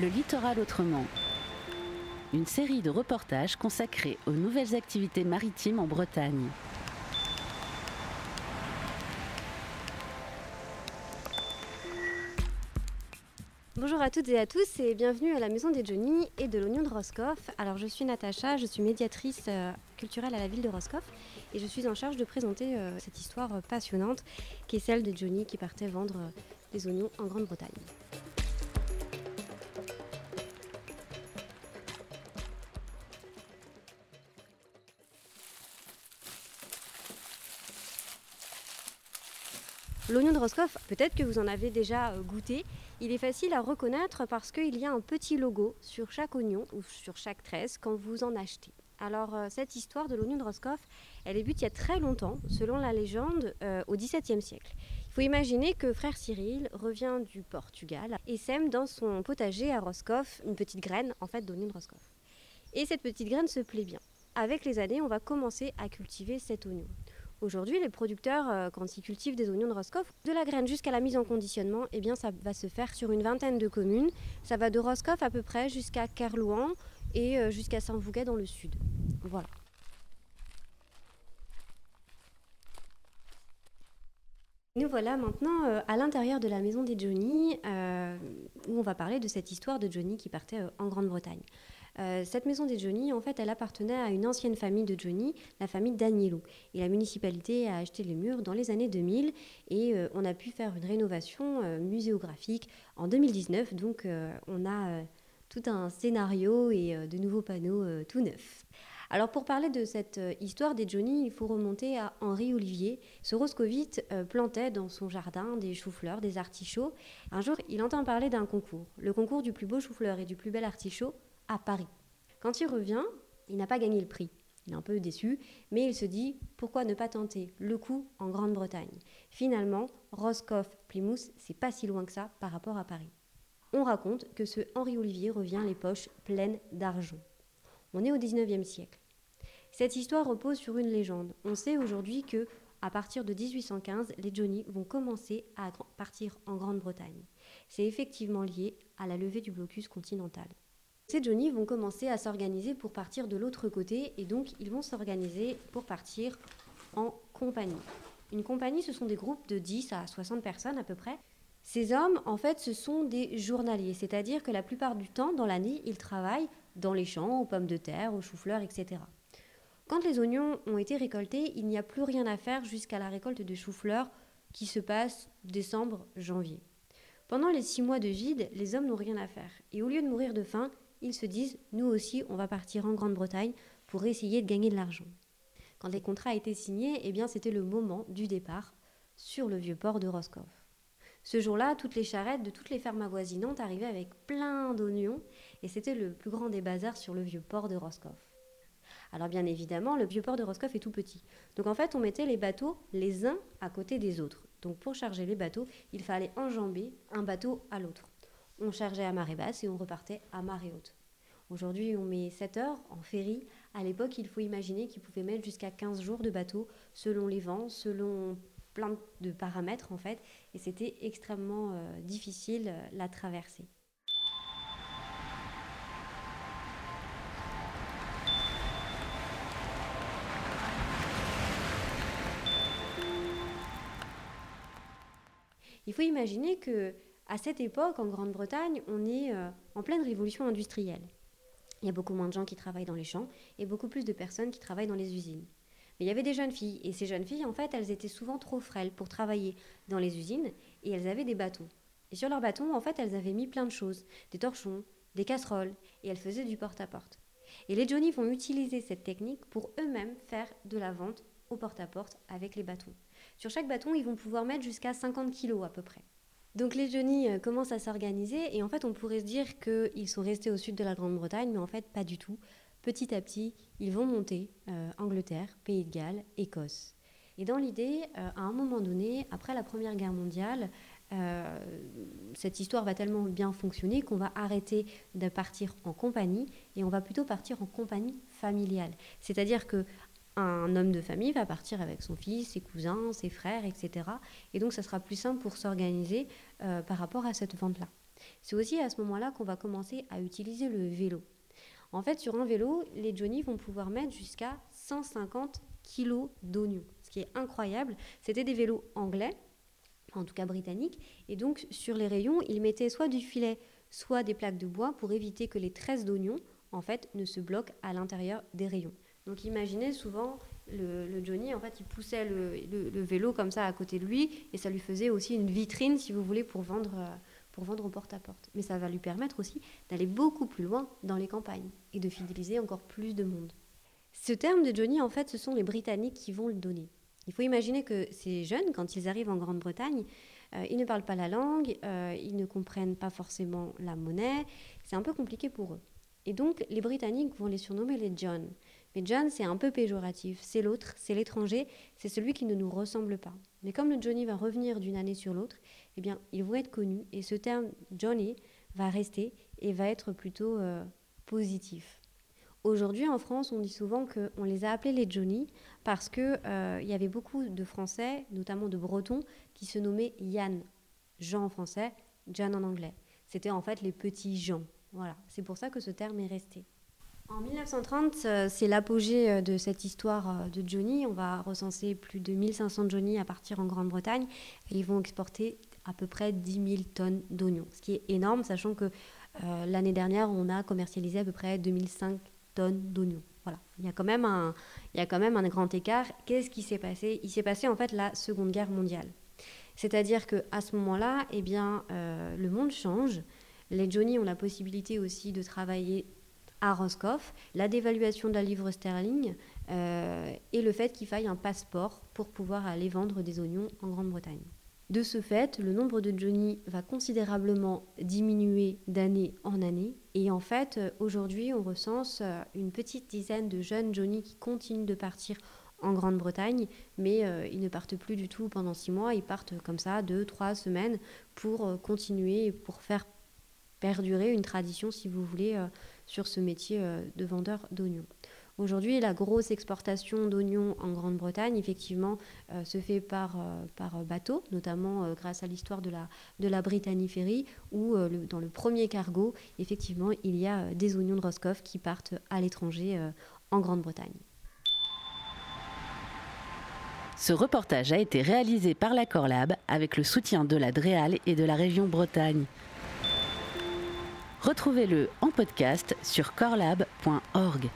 Le littoral autrement. Une série de reportages consacrés aux nouvelles activités maritimes en Bretagne. Bonjour à toutes et à tous et bienvenue à la maison des Johnny et de l'oignon de Roscoff. Alors je suis Natacha, je suis médiatrice euh, culturelle à la ville de Roscoff et je suis en charge de présenter euh, cette histoire euh, passionnante qui est celle de Johnny qui partait vendre des oignons en Grande-Bretagne. L'oignon de Roscoff, peut-être que vous en avez déjà goûté. Il est facile à reconnaître parce qu'il y a un petit logo sur chaque oignon ou sur chaque tresse quand vous en achetez. Alors euh, cette histoire de l'oignon de Roscoff, elle débute il y a très longtemps, selon la légende, euh, au XVIIe siècle. Il faut imaginer que frère Cyril revient du Portugal et sème dans son potager à Roscoff une petite graine, en fait, d'oignon de Roscoff. Et cette petite graine se plaît bien. Avec les années, on va commencer à cultiver cet oignon. Aujourd'hui, les producteurs, euh, quand ils cultivent des oignons de Roscoff, de la graine jusqu'à la mise en conditionnement, eh bien, ça va se faire sur une vingtaine de communes. Ça va de Roscoff à peu près jusqu'à Kerlouan et euh, jusqu'à Saint-Vouguet dans le sud. Voilà. Nous voilà maintenant euh, à l'intérieur de la maison des Johnny, où on va parler de cette histoire de Johnny qui partait en Grande-Bretagne. Euh, cette maison des Johnny, en fait, elle appartenait à une ancienne famille de Johnny, la famille Danielou. Et la municipalité a acheté les murs dans les années 2000 et euh, on a pu faire une rénovation euh, muséographique en 2019. Donc, on a tout un scénario et de nouveaux panneaux tout neufs. Alors pour parler de cette histoire des Johnny, il faut remonter à Henri Olivier. Ce roscovite plantait dans son jardin des choux-fleurs, des artichauts. Un jour, il entend parler d'un concours, le concours du plus beau chou-fleur et du plus bel artichaut à Paris. Quand il revient, il n'a pas gagné le prix. Il est un peu déçu, mais il se dit pourquoi ne pas tenter le coup en Grande-Bretagne? Finalement, Roscoff, Plymouth, c'est pas si loin que ça par rapport à Paris. On raconte que ce Henri Olivier revient les poches pleines d'argent. On est au 19e siècle. Cette histoire repose sur une légende. On sait aujourd'hui que à partir de 1815, les Johnny vont commencer à partir en Grande-Bretagne. C'est effectivement lié à la levée du blocus continental. Ces Johnny vont commencer à s'organiser pour partir de l'autre côté et donc ils vont s'organiser pour partir en compagnie. Une compagnie, ce sont des groupes de 10 à 60 personnes à peu près. Ces hommes, en fait, ce sont des journaliers, c'est-à-dire que la plupart du temps, dans l'année, ils travaillent dans les champs, aux pommes de terre, aux choux-fleurs, etc. Quand les oignons ont été récoltés, il n'y a plus rien à faire jusqu'à la récolte de choux-fleurs qui se passe décembre-janvier. Pendant les six mois de vide, les hommes n'ont rien à faire. Et au lieu de mourir de faim, ils se disent, nous aussi, on va partir en Grande-Bretagne pour essayer de gagner de l'argent. Quand les contrats étaient signés, eh bien, c'était le moment du départ sur le vieux port de Roscoff. Ce jour-là, toutes les charrettes de toutes les fermes avoisinantes arrivaient avec plein d'oignons et c'était le plus grand des bazars sur le vieux port de Roscoff. Alors bien évidemment, le vieux port de Roscoff est tout petit. Donc en fait, on mettait les bateaux les uns à côté des autres. Donc pour charger les bateaux, il fallait enjamber un bateau à l'autre on chargeait à marée basse et on repartait à marée haute. Aujourd'hui, on met 7 heures en ferry. À l'époque, il faut imaginer qu'ils pouvaient mettre jusqu'à 15 jours de bateau selon les vents, selon plein de paramètres en fait. Et c'était extrêmement euh, difficile euh, la traversée. Il faut imaginer que à cette époque, en Grande-Bretagne, on est euh, en pleine révolution industrielle. Il y a beaucoup moins de gens qui travaillent dans les champs et beaucoup plus de personnes qui travaillent dans les usines. Mais il y avait des jeunes filles, et ces jeunes filles, en fait, elles étaient souvent trop frêles pour travailler dans les usines, et elles avaient des bâtons. Et sur leurs bâtons, en fait, elles avaient mis plein de choses, des torchons, des casseroles, et elles faisaient du porte-à-porte. Et les Johnny vont utiliser cette technique pour eux-mêmes faire de la vente au porte-à-porte -porte avec les bâtons. Sur chaque bâton, ils vont pouvoir mettre jusqu'à 50 kilos à peu près. Donc les Johnny euh, commencent à s'organiser et en fait on pourrait se dire qu'ils sont restés au sud de la Grande-Bretagne, mais en fait pas du tout. Petit à petit, ils vont monter euh, Angleterre, Pays de Galles, Écosse. Et dans l'idée, euh, à un moment donné, après la Première Guerre mondiale, cette histoire va tellement bien fonctionner qu'on va arrêter de partir en compagnie et on va plutôt partir en compagnie familiale. C'est-à-dire que un homme de famille va partir avec son fils, ses cousins, ses frères, etc. Et donc, ça sera plus simple pour s'organiser euh, par rapport à cette vente-là. C'est aussi à ce moment-là qu'on va commencer à utiliser le vélo. En fait, sur un vélo, les Johnny vont pouvoir mettre jusqu'à 150 kg d'oignons, ce qui est incroyable. C'était des vélos anglais, en tout cas britanniques, et donc sur les rayons, ils mettaient soit du filet, soit des plaques de bois pour éviter que les tresses d'oignons, en fait, ne se bloquent à l'intérieur des rayons. Donc imaginez souvent le, Johnny, en fait, il poussait le, vélo comme ça à côté de lui, et ça lui faisait aussi une vitrine, si vous voulez, pour vendre, euh, pour vendre au porte-à-porte. Mais ça va lui permettre aussi d'aller beaucoup plus loin dans les campagnes et de fidéliser encore plus de monde. Ce terme de Johnny, en fait, ce sont les Britanniques qui vont le donner. Il faut imaginer que ces jeunes, quand ils arrivent en Grande-Bretagne, euh, ils ne parlent pas la langue, euh, ils ne comprennent pas forcément la monnaie, c'est un peu compliqué pour eux. Et donc, les Britanniques vont les surnommer les John. Mais John, c'est un peu péjoratif. C'est l'autre, c'est l'étranger, c'est celui qui ne nous ressemble pas. Mais comme le Johnny va revenir d'une année sur l'autre, eh bien, ils vont être connus et ce terme Johnny va rester et va être plutôt euh, positif. Aujourd'hui, en France, on dit souvent qu'on les a appelés les Johnny parce qu'il euh, y avait beaucoup de Français, notamment de Bretons, qui se nommaient Yann. Jean en français, John en anglais. C'était en fait les petits Jean. Voilà, c'est pour ça que ce terme est resté. En 1930, euh, c'est l'apogée euh, de cette histoire euh, de Johnny. On va recenser plus de 1500 Johnny à partir en Grande-Bretagne. Et ils vont exporter à peu près 10 000 tonnes d'oignons, ce qui est énorme, sachant que l'année dernière, on a commercialisé à peu près 2005 tonnes d'oignons. Voilà, il y a quand même un, il y a quand même un grand écart. Qu'est-ce qui s'est passé? Il s'est passé en fait la Seconde Guerre mondiale. C'est-à-dire que à ce moment-là, eh bien, le monde change. Les Johnny ont la possibilité aussi de travailler à Roscoff, la dévaluation de la livre sterling euh, et le fait qu'il faille un passeport pour pouvoir aller vendre des oignons en Grande-Bretagne. De ce fait, le nombre de Johnny va considérablement diminuer d'année en année. Et en fait, aujourd'hui, on recense euh, une petite dizaine de jeunes Johnny qui continuent de partir en Grande-Bretagne, mais euh, ils ne partent plus du tout pendant six mois. Ils partent comme ça, deux, trois semaines, pour continuer, pour faire perdurer une tradition, si vous voulez, sur ce métier euh, de vendeur d'oignons. Aujourd'hui, la grosse exportation d'oignons en Grande-Bretagne, effectivement, euh, se fait par, euh, bateau, notamment grâce à l'histoire de la, de où dans le premier cargo, effectivement, il y a des oignons de Roscoff qui partent à l'étranger en Grande-Bretagne. Ce reportage a été réalisé par la Corlab avec le soutien de la DREAL et de la région Bretagne. Retrouvez-le en podcast sur corlab.org.